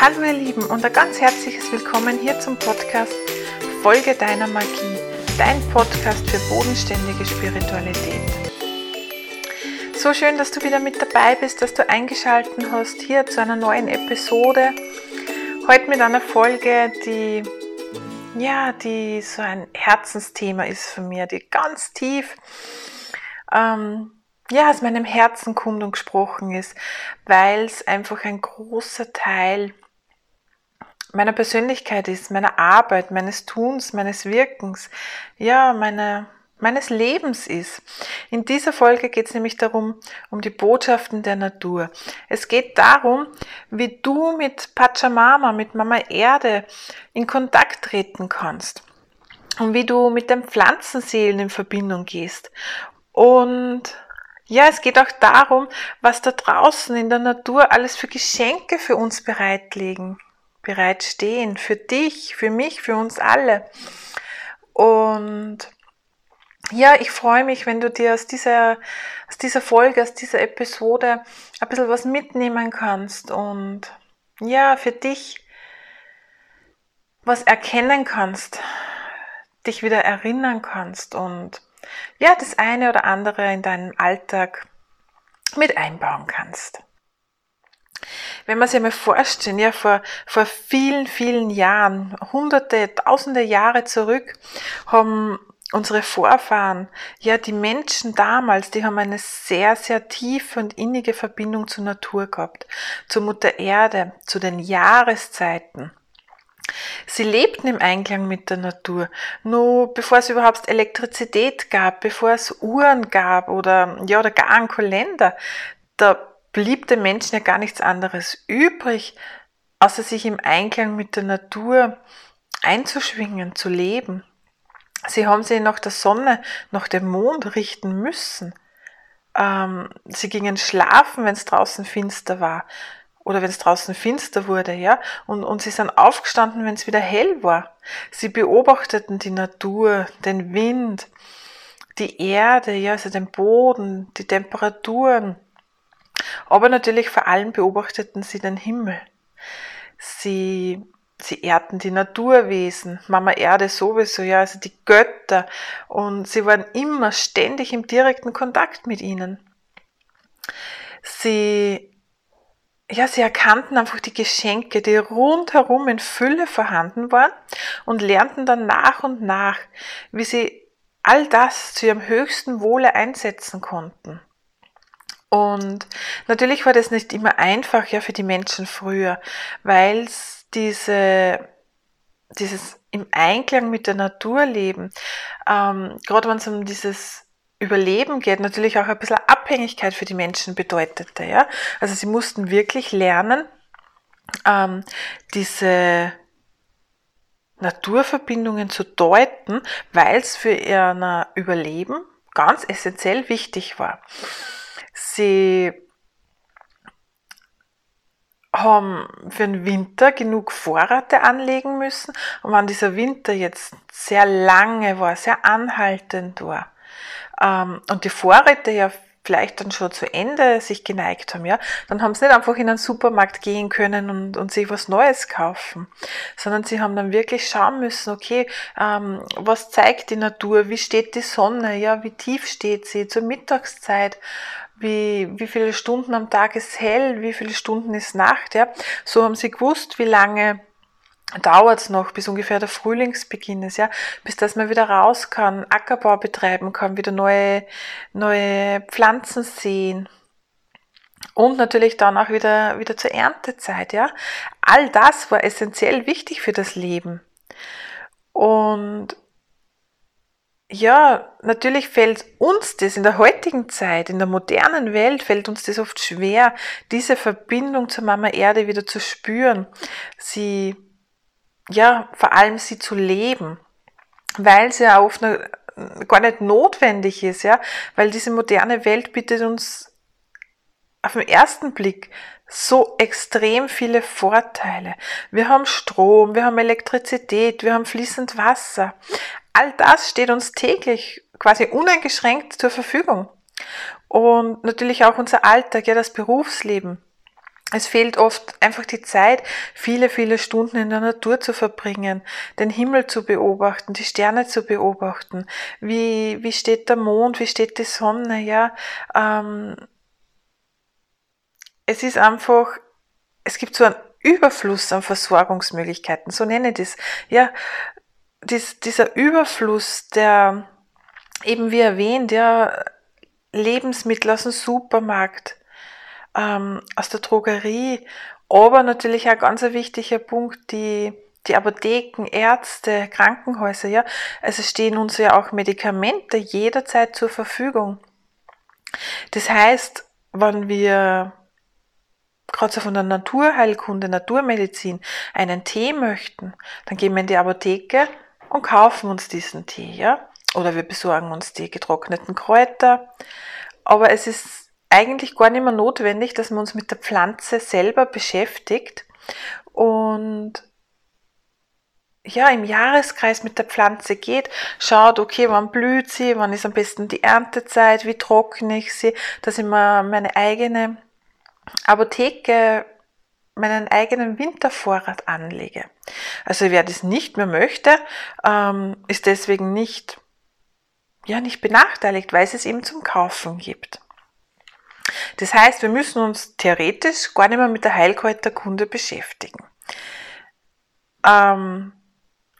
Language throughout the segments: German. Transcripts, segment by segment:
Hallo ihr Lieben und ein ganz herzliches Willkommen hier zum Podcast Folge deiner Magie, dein Podcast für bodenständige Spiritualität. So schön, dass du wieder mit dabei bist, dass du eingeschaltet hast hier zu einer neuen Episode. Heute mit einer Folge, die ja, die so ein Herzensthema ist für mir, die ganz tief ähm, ja, aus meinem Herzen kommt und gesprochen ist, weil es einfach ein großer Teil meiner Persönlichkeit ist, meiner Arbeit, meines Tuns, meines Wirkens, ja, meine, meines Lebens ist. In dieser Folge geht es nämlich darum, um die Botschaften der Natur. Es geht darum, wie du mit Pachamama, mit Mama Erde in Kontakt treten kannst und wie du mit den Pflanzenseelen in Verbindung gehst. Und ja, es geht auch darum, was da draußen in der Natur alles für Geschenke für uns bereitlegen bereitstehen. Für dich, für mich, für uns alle. Und ja, ich freue mich, wenn du dir aus dieser, aus dieser Folge, aus dieser Episode ein bisschen was mitnehmen kannst und ja, für dich was erkennen kannst, dich wieder erinnern kannst und ja, das eine oder andere in deinem Alltag mit einbauen kannst. Wenn man sich mal vorstellt, ja, vor, vor vielen, vielen Jahren, hunderte, tausende Jahre zurück, haben unsere Vorfahren, ja, die Menschen damals, die haben eine sehr, sehr tiefe und innige Verbindung zur Natur gehabt, zur Mutter Erde, zu den Jahreszeiten. Sie lebten im Einklang mit der Natur. Nur bevor es überhaupt Elektrizität gab, bevor es Uhren gab oder, ja, oder gar einen Kalender, da blieb dem Menschen ja gar nichts anderes übrig, außer sich im Einklang mit der Natur einzuschwingen, zu leben. Sie haben sich nach der Sonne, nach dem Mond richten müssen. Ähm, sie gingen schlafen, wenn es draußen finster war oder wenn es draußen finster wurde, ja, und, und sie sind aufgestanden, wenn es wieder hell war. Sie beobachteten die Natur, den Wind, die Erde, ja, also den Boden, die Temperaturen, aber natürlich vor allem beobachteten sie den Himmel. Sie, sie ehrten die Naturwesen, Mama Erde sowieso, ja, also die Götter. Und sie waren immer ständig im direkten Kontakt mit ihnen. Sie, ja, sie erkannten einfach die Geschenke, die rundherum in Fülle vorhanden waren und lernten dann nach und nach, wie sie all das zu ihrem höchsten Wohle einsetzen konnten. Und natürlich war das nicht immer einfach ja für die Menschen früher, weil es diese dieses im Einklang mit der Natur leben, ähm, gerade wenn es um dieses Überleben geht, natürlich auch ein bisschen Abhängigkeit für die Menschen bedeutete. Ja? Also sie mussten wirklich lernen, ähm, diese Naturverbindungen zu deuten, weil es für ihr Überleben ganz essentiell wichtig war. Sie haben für den Winter genug Vorräte anlegen müssen. Und wenn dieser Winter jetzt sehr lange war, sehr anhaltend war, ähm, und die Vorräte ja vielleicht dann schon zu Ende sich geneigt haben, ja, dann haben sie nicht einfach in einen Supermarkt gehen können und, und sich was Neues kaufen, sondern sie haben dann wirklich schauen müssen, okay, ähm, was zeigt die Natur, wie steht die Sonne, ja, wie tief steht sie zur Mittagszeit, wie, wie viele Stunden am Tag ist hell, wie viele Stunden ist Nacht, ja. So haben sie gewusst, wie lange dauert es noch, bis ungefähr der Frühlingsbeginn ist, ja, bis dass man wieder raus kann, Ackerbau betreiben kann, wieder neue, neue Pflanzen sehen. Und natürlich dann auch wieder, wieder zur Erntezeit, ja. All das war essentiell wichtig für das Leben. Und ja, natürlich fällt uns das in der heutigen Zeit, in der modernen Welt, fällt uns das oft schwer, diese Verbindung zur Mama Erde wieder zu spüren, sie, ja, vor allem sie zu leben, weil sie ja oft gar nicht notwendig ist, ja, weil diese moderne Welt bietet uns auf den ersten Blick so extrem viele Vorteile. Wir haben Strom, wir haben Elektrizität, wir haben fließend Wasser all das steht uns täglich quasi uneingeschränkt zur Verfügung. Und natürlich auch unser Alltag, ja, das Berufsleben. Es fehlt oft einfach die Zeit, viele, viele Stunden in der Natur zu verbringen, den Himmel zu beobachten, die Sterne zu beobachten. Wie, wie steht der Mond, wie steht die Sonne, ja. Ähm, es ist einfach, es gibt so einen Überfluss an Versorgungsmöglichkeiten, so nenne ich das. Ja, dies, dieser Überfluss, der eben wie erwähnt, ja, Lebensmittel aus dem Supermarkt, ähm, aus der Drogerie, aber natürlich auch ganz ein wichtiger Punkt, die, die Apotheken, Ärzte, Krankenhäuser, ja. Also stehen uns ja auch Medikamente jederzeit zur Verfügung. Das heißt, wenn wir gerade so von der Naturheilkunde, Naturmedizin einen Tee möchten, dann gehen wir in die Apotheke und kaufen uns diesen Tee, ja. Oder wir besorgen uns die getrockneten Kräuter. Aber es ist eigentlich gar nicht mehr notwendig, dass man uns mit der Pflanze selber beschäftigt und ja, im Jahreskreis mit der Pflanze geht, schaut, okay, wann blüht sie, wann ist am besten die Erntezeit, wie trockne ich sie, dass ich mir meine eigene Apotheke, meinen eigenen Wintervorrat anlege. Also wer das nicht mehr möchte, ähm, ist deswegen nicht, ja, nicht benachteiligt, weil es es eben zum Kaufen gibt. Das heißt, wir müssen uns theoretisch gar nicht mehr mit der Heilkräuterkunde beschäftigen. Ähm,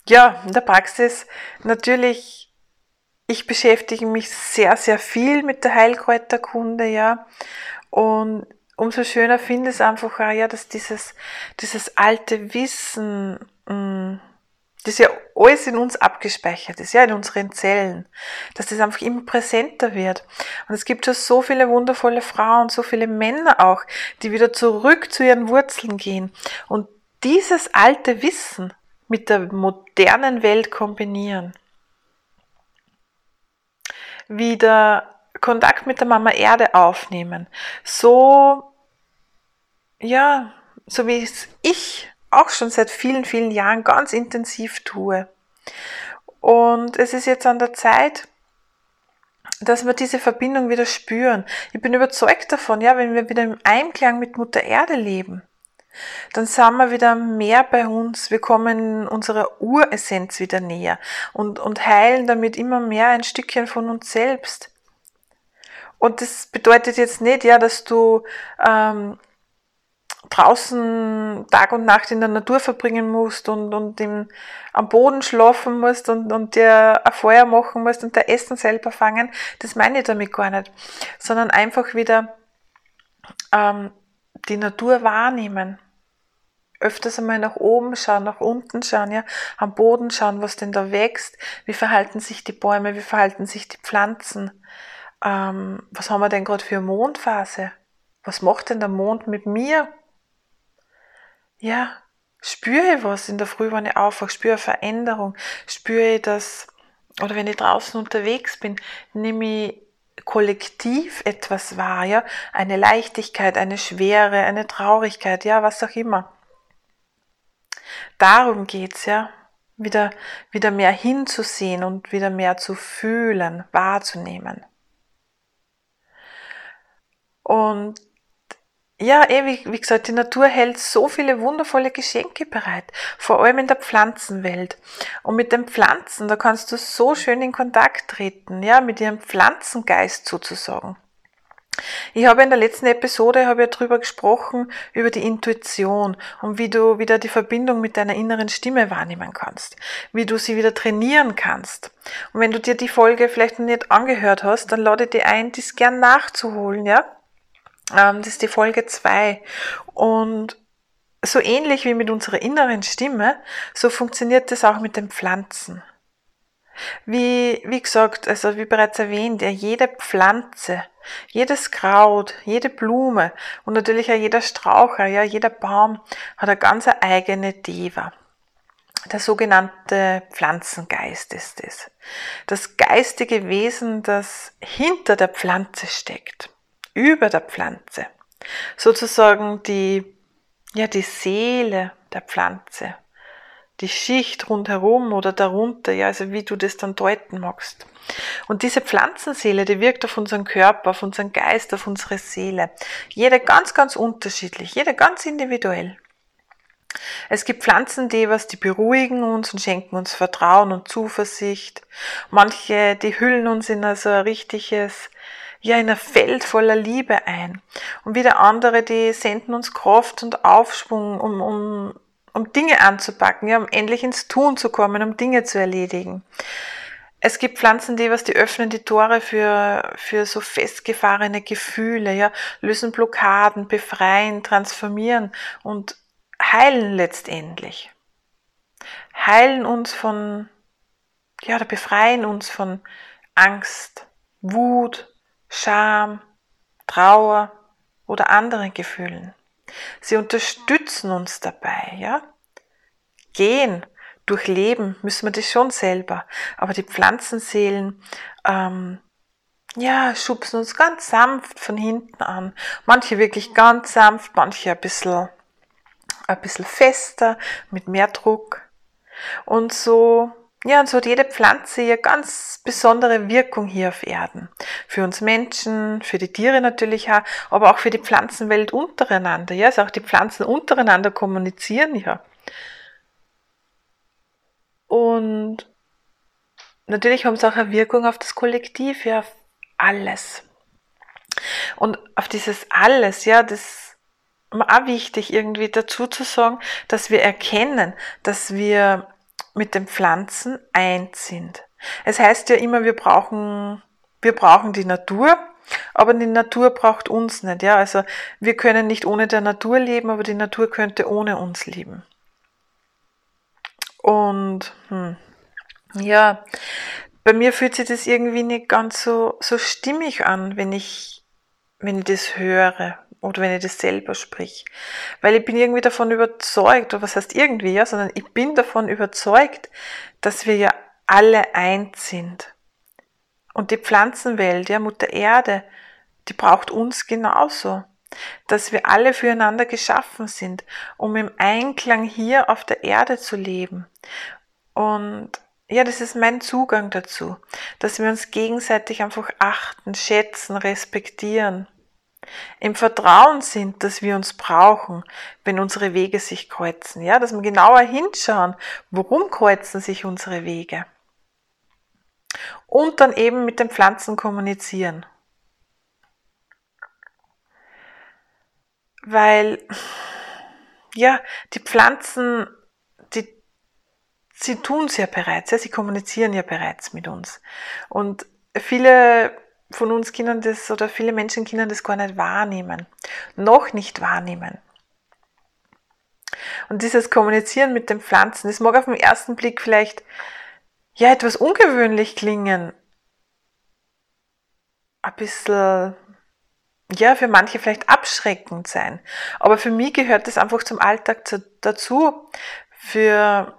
ja, in der Praxis natürlich, ich beschäftige mich sehr, sehr viel mit der Heilkräuterkunde, ja. Und umso schöner finde ich es einfach auch, ja, dass dieses, dieses alte Wissen, mm, das ja alles in uns abgespeichert ist, ja, in unseren Zellen, dass das einfach immer präsenter wird. Und es gibt schon so viele wundervolle Frauen, so viele Männer auch, die wieder zurück zu ihren Wurzeln gehen und dieses alte Wissen mit der modernen Welt kombinieren. Wieder Kontakt mit der Mama Erde aufnehmen. So, ja, so wie es ich auch schon seit vielen, vielen Jahren ganz intensiv tue. Und es ist jetzt an der Zeit, dass wir diese Verbindung wieder spüren. Ich bin überzeugt davon, ja, wenn wir wieder im Einklang mit Mutter Erde leben, dann sind wir wieder mehr bei uns. Wir kommen unserer Uressenz wieder näher und, und heilen damit immer mehr ein Stückchen von uns selbst. Und das bedeutet jetzt nicht, ja, dass du ähm, draußen Tag und Nacht in der Natur verbringen musst und, und im, am Boden schlafen musst und, und dir ein Feuer machen musst und der Essen selber fangen, das meine ich damit gar nicht, sondern einfach wieder ähm, die Natur wahrnehmen. Öfters einmal nach oben schauen, nach unten schauen, ja, am Boden schauen, was denn da wächst, wie verhalten sich die Bäume, wie verhalten sich die Pflanzen, ähm, was haben wir denn gerade für Mondphase? Was macht denn der Mond mit mir? ja, spüre ich was in der Früh, wenn ich aufwache, spüre ich Veränderung, spüre ich das, oder wenn ich draußen unterwegs bin, nehme ich kollektiv etwas wahr, ja, eine Leichtigkeit, eine Schwere, eine Traurigkeit, ja, was auch immer. Darum geht's, ja, wieder, wieder mehr hinzusehen und wieder mehr zu fühlen, wahrzunehmen. Und ja, eh, wie, gesagt, die Natur hält so viele wundervolle Geschenke bereit, vor allem in der Pflanzenwelt. Und mit den Pflanzen, da kannst du so schön in Kontakt treten, ja, mit ihrem Pflanzengeist sozusagen. Ich habe in der letzten Episode habe ja drüber gesprochen über die Intuition und wie du wieder die Verbindung mit deiner inneren Stimme wahrnehmen kannst, wie du sie wieder trainieren kannst. Und wenn du dir die Folge vielleicht noch nicht angehört hast, dann lade dir ein, dies gern nachzuholen, ja? Ähm, das ist die Folge 2. Und so ähnlich wie mit unserer inneren Stimme, so funktioniert das auch mit den Pflanzen. Wie, wie gesagt, also wie bereits erwähnt, ja, jede Pflanze, jedes Kraut, jede Blume und natürlich auch jeder Straucher, ja, jeder Baum hat eine ganz eigene Deva. Der sogenannte Pflanzengeist ist es. Das geistige Wesen, das hinter der Pflanze steckt über der Pflanze. Sozusagen die, ja, die Seele der Pflanze. die Schicht rundherum oder darunter, ja, also wie du das dann deuten magst. Und diese Pflanzenseele, die wirkt auf unseren Körper, auf unseren Geist, auf unsere Seele. Jede ganz, ganz unterschiedlich, jede ganz individuell. Es gibt Pflanzen, die was, die beruhigen uns und schenken uns Vertrauen und Zuversicht. Manche, die hüllen uns in so ein richtiges, ja, in ein Feld voller Liebe ein. Und wieder andere, die senden uns Kraft und Aufschwung, um, um, um Dinge anzupacken, ja, um endlich ins Tun zu kommen, um Dinge zu erledigen. Es gibt Pflanzen, die was, die öffnen die Tore für, für so festgefahrene Gefühle, ja, lösen Blockaden, befreien, transformieren und heilen letztendlich. Heilen uns von, ja, oder befreien uns von Angst, Wut, Scham, Trauer oder anderen Gefühlen. Sie unterstützen uns dabei, ja. Gehen, durchleben müssen wir das schon selber. Aber die Pflanzenseelen, ähm, ja, schubsen uns ganz sanft von hinten an. Manche wirklich ganz sanft, manche ein bisschen ein bisschen fester, mit mehr Druck. Und so, ja, und so hat jede Pflanze ihr ganz besondere Wirkung hier auf Erden. Für uns Menschen, für die Tiere natürlich auch, aber auch für die Pflanzenwelt untereinander. Ja, also auch die Pflanzen untereinander kommunizieren ja. Und natürlich haben sie auch eine Wirkung auf das Kollektiv, ja, auf alles. Und auf dieses alles, ja, das auch wichtig, irgendwie dazu zu sagen, dass wir erkennen, dass wir mit den Pflanzen eins sind. Es heißt ja immer, wir brauchen, wir brauchen die Natur, aber die Natur braucht uns nicht. Ja, also wir können nicht ohne der Natur leben, aber die Natur könnte ohne uns leben. Und hm, ja, bei mir fühlt sich das irgendwie nicht ganz so, so stimmig an, wenn ich, wenn ich das höre, oder wenn ich das selber sprich. Weil ich bin irgendwie davon überzeugt, oder was heißt irgendwie, ja, sondern ich bin davon überzeugt, dass wir ja alle eins sind. Und die Pflanzenwelt, ja, Mutter Erde, die braucht uns genauso. Dass wir alle füreinander geschaffen sind, um im Einklang hier auf der Erde zu leben. Und ja, das ist mein Zugang dazu, dass wir uns gegenseitig einfach achten, schätzen, respektieren im Vertrauen sind, dass wir uns brauchen, wenn unsere Wege sich kreuzen. Ja, dass wir genauer hinschauen, warum kreuzen sich unsere Wege. Und dann eben mit den Pflanzen kommunizieren. Weil, ja, die Pflanzen, sie tun es ja bereits, ja, sie kommunizieren ja bereits mit uns. Und viele von uns können das oder viele Menschen können das gar nicht wahrnehmen. Noch nicht wahrnehmen. Und dieses Kommunizieren mit den Pflanzen, das mag auf den ersten Blick vielleicht ja etwas ungewöhnlich klingen. Ein bisschen, ja, für manche vielleicht abschreckend sein. Aber für mich gehört das einfach zum Alltag dazu. Für,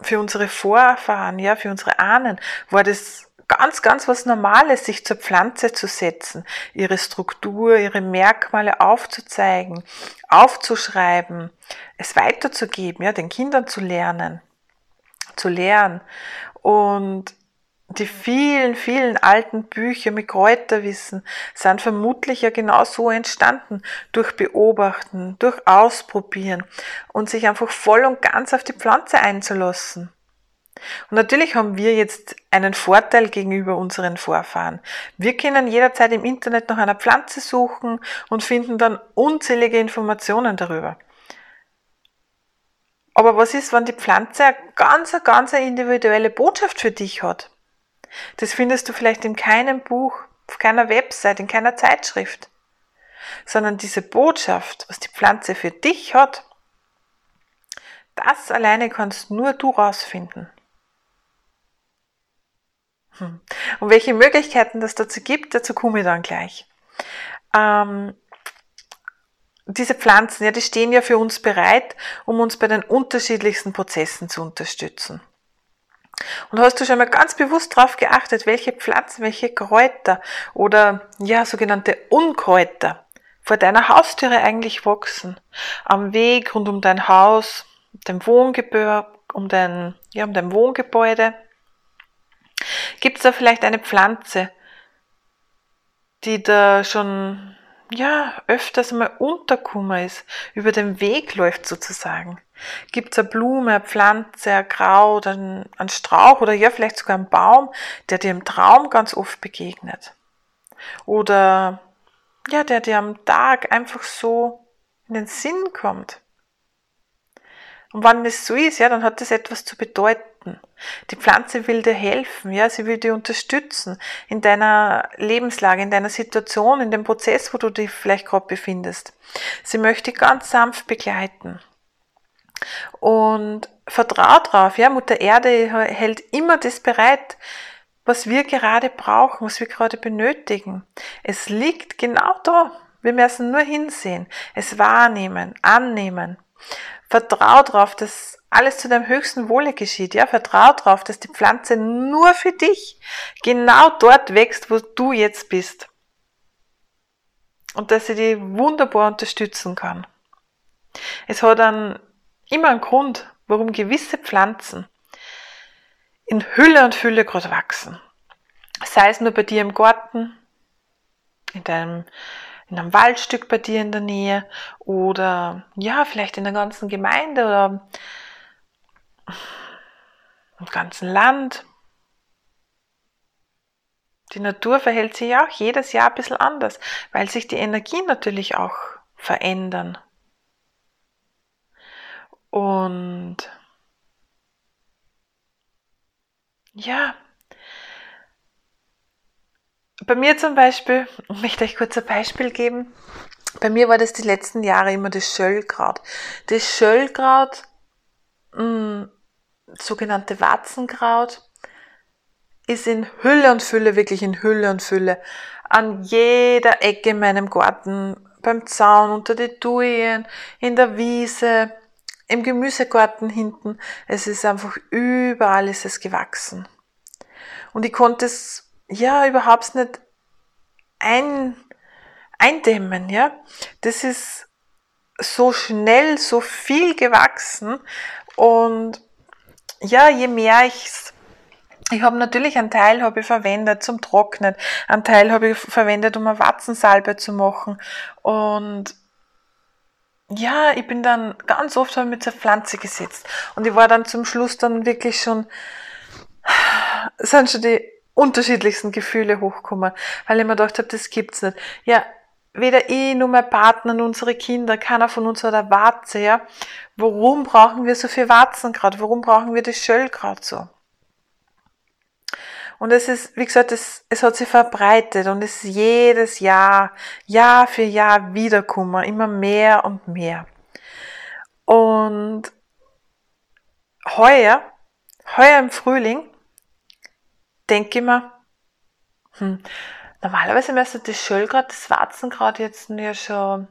für unsere Vorfahren, ja, für unsere Ahnen war das ganz, ganz was Normales, sich zur Pflanze zu setzen, ihre Struktur, ihre Merkmale aufzuzeigen, aufzuschreiben, es weiterzugeben, ja, den Kindern zu lernen, zu lernen. Und die vielen, vielen alten Bücher mit Kräuterwissen sind vermutlich ja genau so entstanden, durch Beobachten, durch Ausprobieren und sich einfach voll und ganz auf die Pflanze einzulassen. Und natürlich haben wir jetzt einen Vorteil gegenüber unseren Vorfahren. Wir können jederzeit im Internet nach einer Pflanze suchen und finden dann unzählige Informationen darüber. Aber was ist, wenn die Pflanze eine ganz, ganz individuelle Botschaft für dich hat? Das findest du vielleicht in keinem Buch, auf keiner Website, in keiner Zeitschrift. Sondern diese Botschaft, was die Pflanze für dich hat, das alleine kannst nur du rausfinden. Hm. Und welche Möglichkeiten das dazu gibt, dazu komme ich dann gleich. Ähm, diese Pflanzen, ja, die stehen ja für uns bereit, um uns bei den unterschiedlichsten Prozessen zu unterstützen. Und hast du schon mal ganz bewusst darauf geachtet, welche Pflanzen, welche Kräuter oder ja, sogenannte Unkräuter vor deiner Haustüre eigentlich wachsen? Am Weg rund um dein Haus, dem Wohngebäude um dein, ja, um dein Wohngebäude? Gibt es da vielleicht eine Pflanze, die da schon ja, öfters mal untergekommen ist, über den Weg läuft sozusagen. Gibt es eine Blume, eine Pflanze, ein Kraut, einen, einen Strauch oder ja, vielleicht sogar einen Baum, der dir im Traum ganz oft begegnet. Oder ja, der dir am Tag einfach so in den Sinn kommt. Und wenn es so ist, ja, dann hat das etwas zu bedeuten. Die Pflanze will dir helfen, ja, sie will dir unterstützen in deiner Lebenslage, in deiner Situation, in dem Prozess, wo du dich vielleicht gerade befindest. Sie möchte ganz sanft begleiten. Und vertrau drauf, ja, Mutter Erde hält immer das bereit, was wir gerade brauchen, was wir gerade benötigen. Es liegt genau da. Wir müssen nur hinsehen, es wahrnehmen, annehmen. Vertrau darauf, dass alles zu deinem höchsten Wohle geschieht. Ja, vertrau darauf, dass die Pflanze nur für dich genau dort wächst, wo du jetzt bist. Und dass sie dich wunderbar unterstützen kann. Es hat dann immer einen Grund, warum gewisse Pflanzen in Hülle und Fülle gerade wachsen. Sei es nur bei dir im Garten, in deinem in einem Waldstück bei dir in der Nähe oder ja, vielleicht in der ganzen Gemeinde oder im ganzen Land. Die Natur verhält sich ja auch jedes Jahr ein bisschen anders, weil sich die Energien natürlich auch verändern. Und ja, bei mir zum Beispiel, ich möchte euch kurz ein Beispiel geben. Bei mir war das die letzten Jahre immer das Schöllkraut. Das Schöllkraut, mh, hm, sogenannte Watzenkraut, ist in Hülle und Fülle, wirklich in Hülle und Fülle, an jeder Ecke in meinem Garten, beim Zaun, unter die Tuyen, in der Wiese, im Gemüsegarten hinten. Es ist einfach überall ist es gewachsen. Und ich konnte es ja überhaupt nicht ein, eindämmen, ja. Das ist so schnell, so viel gewachsen und ja, je mehr ich's ich habe natürlich einen Teil habe ich verwendet zum Trocknen, einen Teil habe ich verwendet, um eine Watzensalbe zu machen. Und ja, ich bin dann ganz oft mit zur Pflanze gesetzt. Und ich war dann zum Schluss dann wirklich schon, sind schon die unterschiedlichsten Gefühle hochkommen, weil ich mir gedacht habe, das gibt's nicht. Ja, weder ich noch mein Partner noch unsere Kinder, keiner von uns hat eine Warze, ja. Warum brauchen wir so viel Warzenkraut? Warum brauchen wir das Schöllkraut so? Und es ist, wie gesagt, es, es hat sich verbreitet und es ist jedes Jahr, Jahr für Jahr wiederkommen, immer mehr und mehr. Und heuer, heuer im Frühling, denke ich mir, hm, normalerweise müsste das Schöllkraut, das Warzenkraut jetzt ja schon,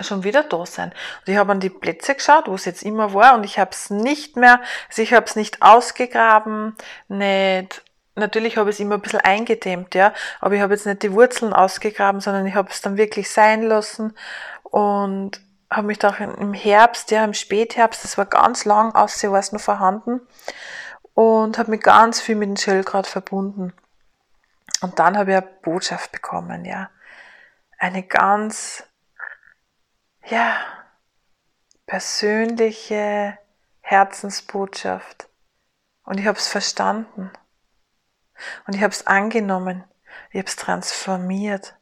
schon wieder da sein. Und ich habe an die Plätze geschaut, wo es jetzt immer war, und ich habe es nicht mehr, also ich habe es nicht ausgegraben, nicht, natürlich habe ich es immer ein bisschen eingedämmt, ja, aber ich habe jetzt nicht die Wurzeln ausgegraben, sondern ich habe es dann wirklich sein lassen und habe mich da im Herbst, ja, im Spätherbst, das war ganz lang aussehen, war es noch vorhanden, und habe mich ganz viel mit dem Schellkraut verbunden. Und dann habe ich eine Botschaft bekommen, ja. Eine ganz, ja, persönliche Herzensbotschaft. Und ich habe es verstanden. Und ich habe es angenommen. Ich habe es transformiert.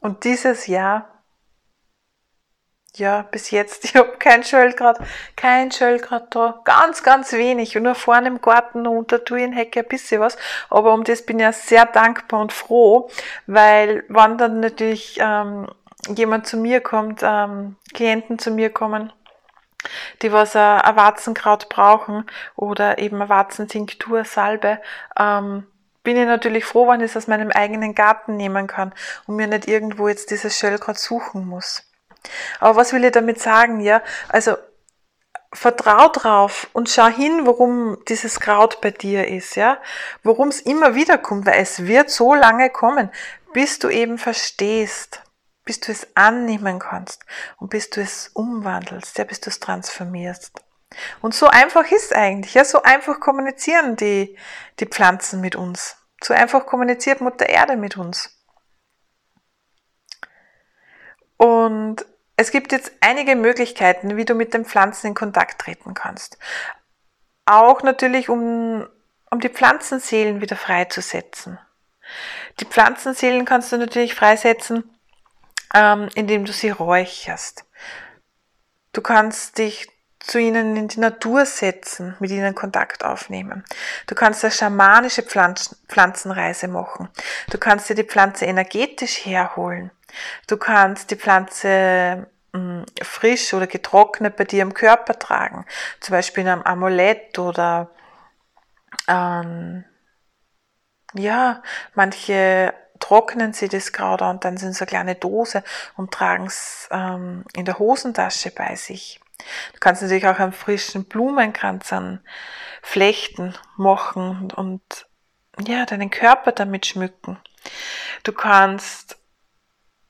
Und dieses Jahr ja, bis jetzt, ich habe kein Schöllgrad, kein Schöllgrad da, ganz, ganz wenig. Und nur vorne im Garten unter Thujenhecke ein bisschen was. Aber um das bin ich ja sehr dankbar und froh, weil wenn dann natürlich ähm, jemand zu mir kommt, ähm, Klienten zu mir kommen, die was äh, ein Warzenkraut brauchen oder eben eine Warzentinktur, Salbe, ähm, bin ich natürlich froh, wenn ich es aus meinem eigenen Garten nehmen kann und mir nicht irgendwo jetzt dieses Schöllkraut suchen muss. Aber was will ich damit sagen? Ja, also vertrau drauf und schau hin, warum dieses Kraut bei dir ist, ja, warum es immer wieder kommt, weil es wird so lange kommen, bis du eben verstehst, bis du es annehmen kannst und bis du es umwandelst, ja, bis du es transformierst. Und so einfach ist eigentlich, ja, so einfach kommunizieren die, die Pflanzen mit uns. So einfach kommuniziert Mutter Erde mit uns. Und es gibt jetzt einige Möglichkeiten, wie du mit den Pflanzen in Kontakt treten kannst. Auch natürlich, um, um die Pflanzenseelen wieder freizusetzen. Die Pflanzenseelen kannst du natürlich freisetzen, ähm, indem du sie räucherst. Du kannst dich zu ihnen in die Natur setzen, mit ihnen Kontakt aufnehmen. Du kannst eine schamanische Pflanzenreise machen. Du kannst dir die Pflanze energetisch herholen. Du kannst die Pflanze mh, hm, frisch oder getrocknet bei dir im Körper tragen. Zum Beispiel in einem Amulett oder ähm, ja, manche trocknen sie das Kraut und dann sind so eine kleine Dose und tragen es ähm, in der Hosentasche bei sich. Du kannst natürlich auch einen frischen Blumenkranz an Flechten machen und ja, deinen Körper damit schmücken. Du kannst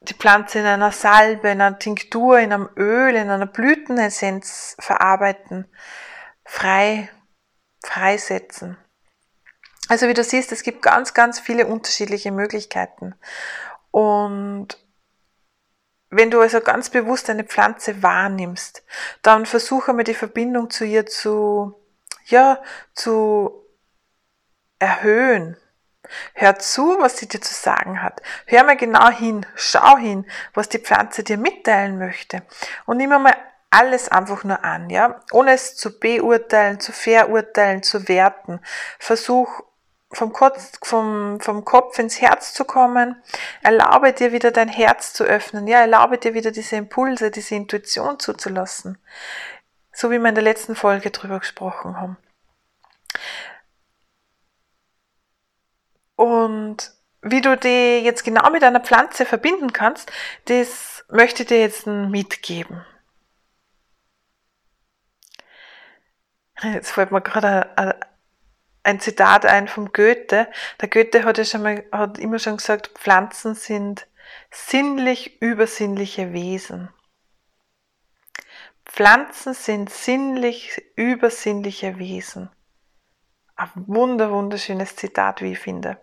die Pflanze in einer Salbe, in einer Tinktur, in einem Öl, in einer Blütenessenz verarbeiten, frei, freisetzen. Also wie du siehst, es gibt ganz, ganz viele unterschiedliche Möglichkeiten. Und wenn du also ganz bewusst eine Pflanze wahrnimmst, dann versuche mal die Verbindung zu ihr zu, ja, zu erhöhen. Hör zu, was sie dir zu sagen hat. Hör mal genau hin, schau hin, was die Pflanze dir mitteilen möchte. Und nimm mal alles einfach nur an, ja, ohne es zu beurteilen, zu verurteilen, zu werten. Versuch vom Kopf, vom, vom Kopf ins Herz zu kommen. Erlaube dir wieder dein Herz zu öffnen. Ja, erlaube dir wieder diese Impulse, diese Intuition zuzulassen. So wie wir in der letzten Folge drüber gesprochen haben. Und wie du die jetzt genau mit einer Pflanze verbinden kannst, das möchte ich dir jetzt mitgeben. Jetzt fällt mir gerade ein Zitat ein vom Goethe. Der Goethe hat ja schon mal, hat immer schon gesagt, Pflanzen sind sinnlich übersinnliche Wesen. Pflanzen sind sinnlich übersinnliche Wesen. Ein wunder, wunderschönes Zitat, wie ich finde.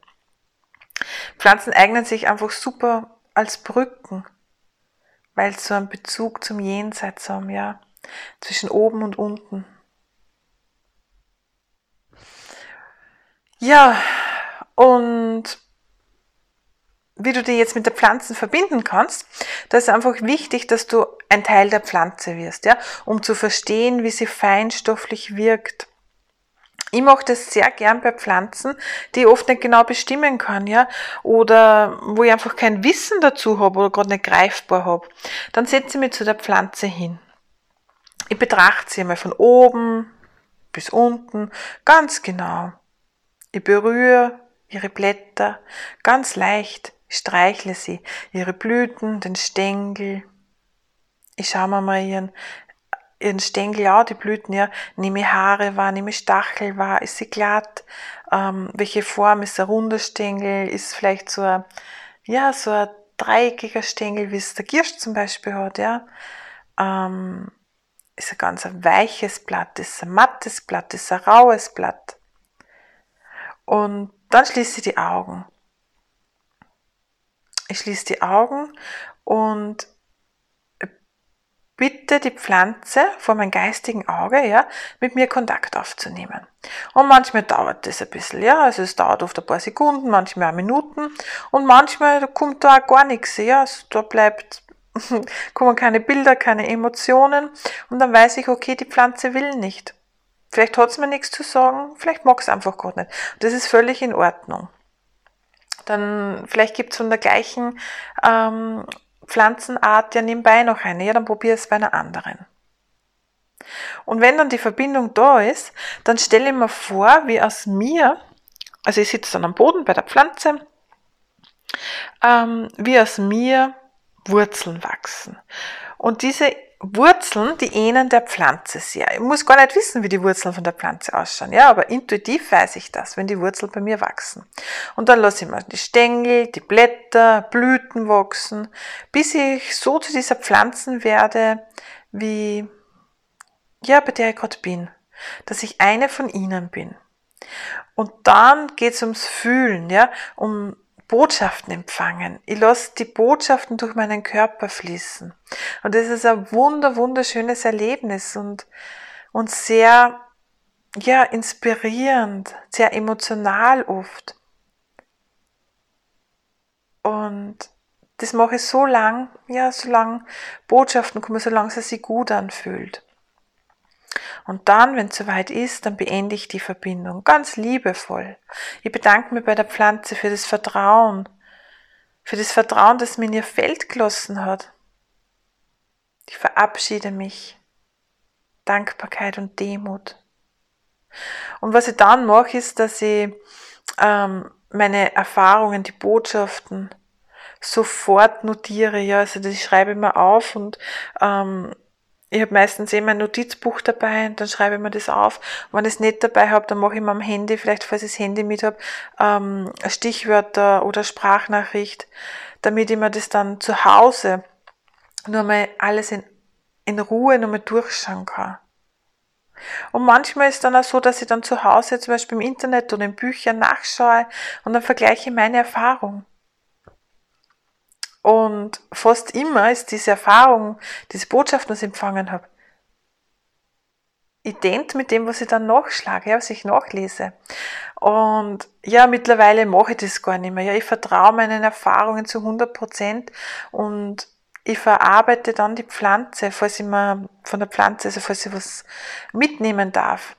Pflanzen eignen sich einfach super als Brücken, weil sie so einen Bezug zum Jenseits haben, ja, zwischen oben und unten. Ja, und wie du dich jetzt mit der Pflanze verbinden kannst, da ist einfach wichtig, dass du ein Teil der Pflanze wirst, ja, um zu verstehen, wie sie feinstofflich wirkt. Ich mache das sehr gern bei Pflanzen, die ich oft nicht genau bestimmen kann, ja, oder wo ich einfach kein Wissen dazu habe oder gerade nicht greifbar habe. Dann setze ich mich zu der Pflanze hin. Ich betrachte sie einmal von oben bis unten, ganz genau. Ich berühre ihre Blätter ganz leicht, ich streichle sie, ihre Blüten, den Stängel. Ich schaue mir mal ihren, ihren Stängel, ja, die Blüten, ja, nehme Haare wahr, nehme Stachel wahr, ist sie glatt, ähm, welche Form ist der runde Stängel, ist vielleicht so ein, ja, so ein dreieckiger Stängel, wie es der Girsch zum Beispiel hat, ja. Ähm, ist ein ganz ein weiches Blatt, ist ein mattes Blatt, ist ein raues Blatt. Und dann schließe ich die Augen. Ich schließe die Augen und bitte die Pflanze vor meinem geistigen Auge, ja, mit mir Kontakt aufzunehmen. Und manchmal dauert das ein bisschen, ja, also es dauert oft ein paar Sekunden, manchmal auch Minuten und manchmal kommt da auch gar nichts, ja, also da bleibt, kommen keine Bilder, keine Emotionen und dann weiß ich, okay, die Pflanze will nicht. Vielleicht hat es mir nichts zu sagen, vielleicht mag es einfach gerade nicht. Das ist völlig in Ordnung. Dann vielleicht gibt es von der gleichen ähm, Pflanzenart ja nebenbei noch eine. Ja, dann probier es bei einer anderen. Und wenn dann die Verbindung da ist, dann stelle ich mir vor, wie aus mir, also ich sitze dann am Boden bei der Pflanze, ähm, wie aus mir Wurzeln wachsen. Und diese Wurzeln, die ähneln der Pflanze sehr. Ich muss gar nicht wissen, wie die Wurzeln von der Pflanze ausschauen, ja, aber intuitiv weiß ich das, wenn die Wurzeln bei mir wachsen. Und dann lasse ich mal die Stängel, die Blätter, Blüten wachsen, bis ich so zu dieser Pflanzen werde, wie, ja, bei der ich gerade bin, dass ich eine von ihnen bin. Und dann geht's ums Fühlen, ja, um Botschaften empfangen. Ich lasse die Botschaften durch meinen Körper fließen. Und das ist ein wunder, wunderschönes Erlebnis und, und sehr, ja, inspirierend, sehr emotional oft. Und das mache ich so lang, ja, so lang Botschaften kommen, solange es sich gut anfühlt. Und dann, wenn es soweit ist, dann beende ich die Verbindung ganz liebevoll. Ich bedanke mich bei der Pflanze für das Vertrauen, für das Vertrauen, das mir in ihr Feld gelassen hat. Ich verabschiede mich. Dankbarkeit und Demut. Und was ich dann mache, ist, dass ich ähm, meine Erfahrungen, die Botschaften sofort notiere. Ja, also das schreibe ich mir auf und ähm, ich habe meistens eh mein Notizbuch dabei und dann schreibe ich mir das auf. Wenn ich es nicht dabei habe, dann mache ich mir am Handy, vielleicht falls ich das Handy mit habe, ähm, Stichwörter oder Sprachnachricht, damit ich mir das dann zu Hause nur mal alles in, in Ruhe nur mal durchschauen kann. Und manchmal ist dann auch so, dass ich dann zu Hause zum Beispiel im Internet oder in Büchern nachschaue und dann vergleiche meine Erfahrung. Und fast immer ist diese Erfahrung, diese Botschaft, was ich empfangen habe, ident mit dem, was ich dann nachschlage, was ich nachlese. Und ja, mittlerweile mache ich das gar nicht mehr. Ja, ich vertraue meinen Erfahrungen zu 100 Prozent und ich verarbeite dann die Pflanze, falls ich mir von der Pflanze, also falls ich was mitnehmen darf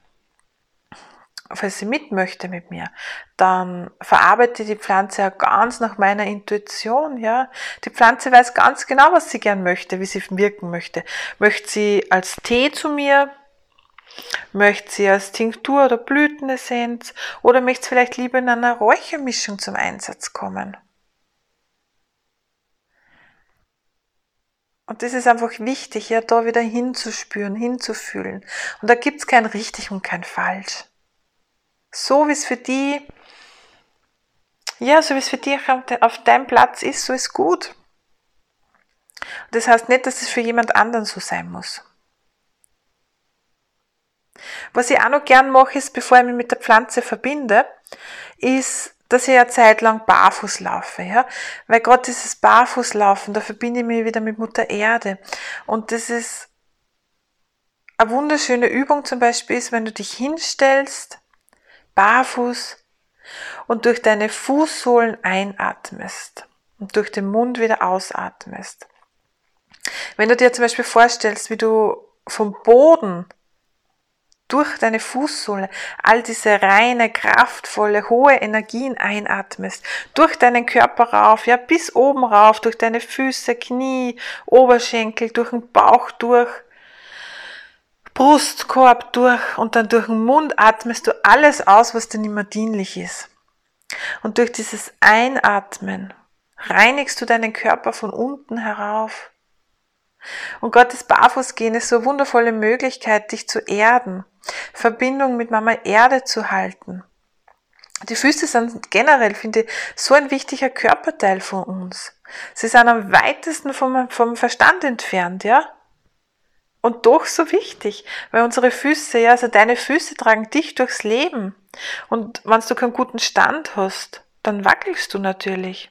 falls sie mit möchte mit mir, dann verarbeite die Pflanze ja ganz nach meiner Intuition, ja. Die Pflanze weiß ganz genau, was sie gern möchte, wie sie wirken möchte. Möchte sie als Tee zu mir? Möchte sie als Tinktur oder Blütenessenz? Oder möchte sie vielleicht lieber in einer Räuchermischung zum Einsatz kommen? Und das ist einfach wichtig, ja, da wieder hinzuspüren, hinzufühlen. Und da gibt's kein richtig und kein falsch so wie es für die, ja, so wie es für dich auf deinem Platz ist, so ist gut. Das heißt nicht, dass es für jemand anderen so sein muss. Was ich auch noch gern mache, ist, bevor ich mich mit der Pflanze verbinde, ist, dass ich eine Zeit lang barfuß laufe, ja. Weil gerade dieses Barfußlaufen, da verbinde ich mich wieder mit Mutter Erde. Und das ist eine wunderschöne Übung zum Beispiel ist, wenn du dich hinstellst barfuß und durch deine Fußsohlen einatmest und durch den Mund wieder ausatmest. Wenn du dir zum Beispiel vorstellst, wie du vom Boden durch deine Fußsohle all diese reine, kraftvolle, hohe Energien einatmest, durch deinen Körper rauf, ja, bis oben rauf, durch deine Füße, Knie, Oberschenkel, durch den Bauch durch, Brustkorb durch und dann durch den Mund atmest du alles aus, was dir nicht mehr dienlich ist. Und durch dieses Einatmen reinigst du deinen Körper von unten herauf. Und Gottes Barfußgehen ist so eine wundervolle Möglichkeit, dich zu erden, Verbindung mit Mama Erde zu halten. Die Füße sind generell, finde ich, so ein wichtiger Körperteil von uns. Sie sind am weitesten vom, vom Verstand entfernt, ja? Und doch so wichtig, weil unsere Füße, ja, also deine Füße tragen dich durchs Leben. Und wenn du keinen guten Stand hast, dann wackelst du natürlich.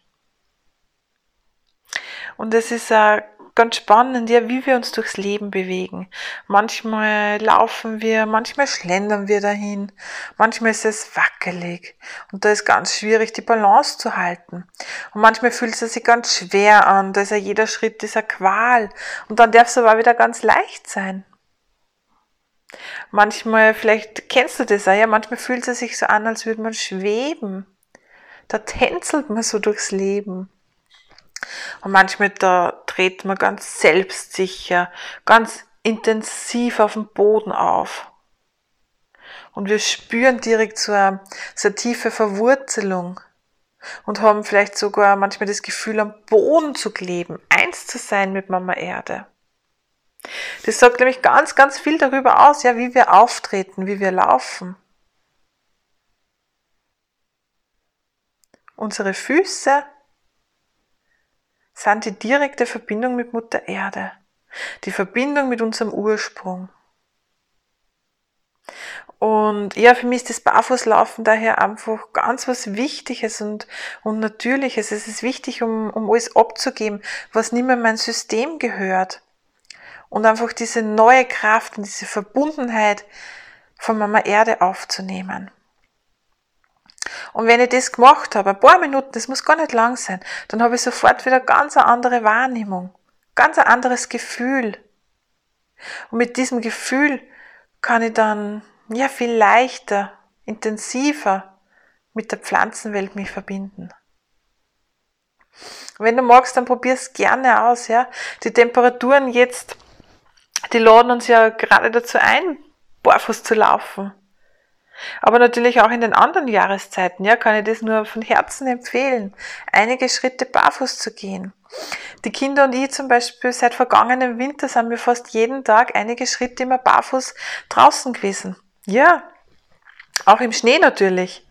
Und es ist ein ganz spannend, ja, wie wir uns durchs Leben bewegen. Manchmal laufen wir, manchmal schlendern wir dahin, manchmal ist es wackelig und da ist ganz schwierig, die Balance zu halten. Und manchmal fühlt es sich ganz schwer an, da ist ja jeder Schritt dieser Qual und dann darf es aber wieder ganz leicht sein. Manchmal, vielleicht kennst du das auch, ja, manchmal fühlt es sich so an, als würde man schweben. Da tänzelt man so durchs Leben. Und manchmal da dreht man ganz selbstsicher, ganz intensiv auf dem Boden auf. Und wir spüren direkt so eine, so eine tiefe Verwurzelung und haben vielleicht sogar manchmal das Gefühl, am Boden zu kleben, eins zu sein mit Mama Erde. Das sagt nämlich ganz, ganz viel darüber aus, ja, wie wir auftreten, wie wir laufen. Unsere Füße sind die direkte Verbindung mit Mutter Erde, die Verbindung mit unserem Ursprung. Und ja, für mich ist das Barfußlaufen daher einfach ganz was Wichtiges und, und Natürliches. Es ist wichtig, um, um alles abzugeben, was nicht mehr in mein System gehört. Und einfach diese neue Kraft und diese Verbundenheit von Mama Erde aufzunehmen. Und wenn ich das gemacht habe, ein paar Minuten, das muss gar nicht lang sein, dann habe ich sofort wieder ganz eine andere Wahrnehmung, ganz ein anderes Gefühl. Und mit diesem Gefühl kann ich dann ja viel leichter, intensiver mit der Pflanzenwelt mich verbinden. Wenn du magst, dann probier es gerne aus, ja. Die Temperaturen jetzt, die laden uns ja gerade dazu ein, barfuß zu laufen. Aber natürlich auch in den anderen Jahreszeiten, ja, kann ich das nur von Herzen empfehlen, einige Schritte barfuß zu gehen. Die Kinder und ich zum Beispiel seit vergangenem Winter sind wir fast jeden Tag einige Schritte immer barfuß draußen gewesen. Ja, auch im Schnee natürlich.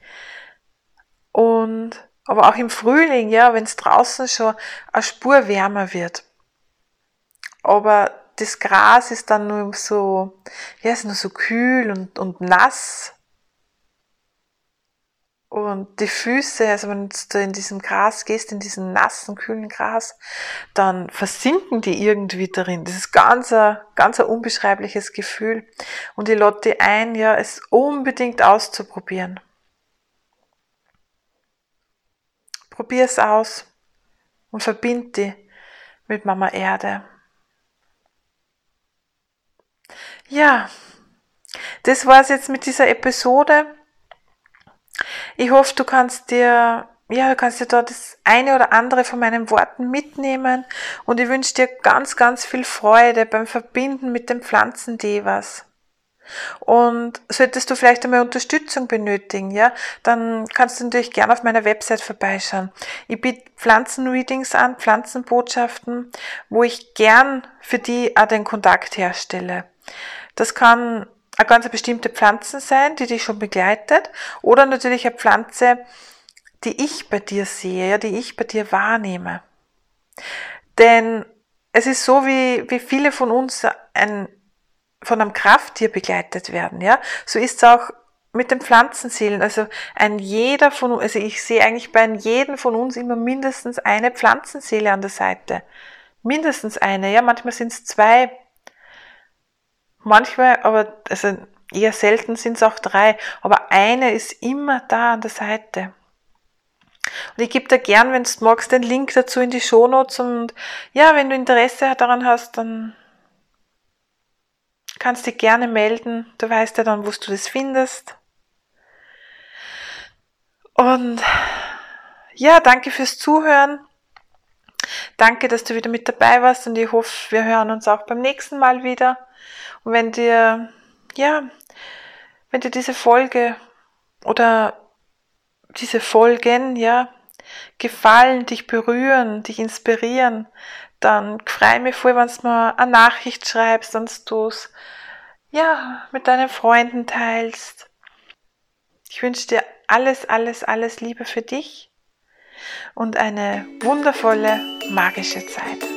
Und, aber auch im Frühling, ja, wenn es draußen schon eine Spur wärmer wird. Aber das Gras ist dann nur so, ja, ist nur so kühl und, und nass. Und die Füße, also wenn du in diesem Gras gehst, in diesem nassen, kühlen Gras, dann versinken die irgendwie darin. Das ist ganz ein, ganz ein unbeschreibliches Gefühl. Und ich dich ein, ja, es unbedingt auszuprobieren. Probier es aus und verbind dich mit Mama Erde. Ja, das war's jetzt mit dieser Episode. Ich hoffe, du kannst dir, ja, du kannst dir da das eine oder andere von meinen Worten mitnehmen und ich wünsche dir ganz, ganz viel Freude beim Verbinden mit den Pflanzen Devas. Und solltest du vielleicht einmal Unterstützung benötigen, ja, dann kannst du natürlich gerne auf meiner Website vorbeischauen. Ich biete Pflanzenreadings an, Pflanzenbotschaften, wo ich gern für die auch den Kontakt herstelle. Das kann eine ganz bestimmte Pflanze sein, die dich schon begleitet, oder natürlich eine Pflanze, die ich bei dir sehe, ja, die ich bei dir wahrnehme. Denn es ist so, wie, wie viele von uns ein, von einem Krafttier begleitet werden, ja. So ist es auch mit den Pflanzenseelen. Also ein jeder von uns, also ich sehe eigentlich bei jedem von uns immer mindestens eine Pflanzenseele an der Seite. Mindestens eine, ja. Manchmal sind es zwei, Manchmal, aber also eher selten sind es auch drei, aber eine ist immer da an der Seite. Und ich gebe dir gern, wenn du magst, den Link dazu in die Shownotes und ja, wenn du Interesse daran hast, dann kannst du dich gerne melden. Du weißt ja dann, wo du das findest. Und ja, danke fürs Zuhören. Danke, dass du wieder mit dabei warst und ich hoffe, wir hören uns auch beim nächsten Mal wieder. Und wenn dir, ja, wenn dir diese Folge oder diese Folgen, ja, gefallen, dich berühren, dich inspirieren, dann freue mich voll, wenn du mir eine Nachricht schreibst, wenn du es, ja, mit deinen Freunden teilst. Ich wünsche dir alles, alles, alles Liebe für dich und eine wundervolle, magische Zeit.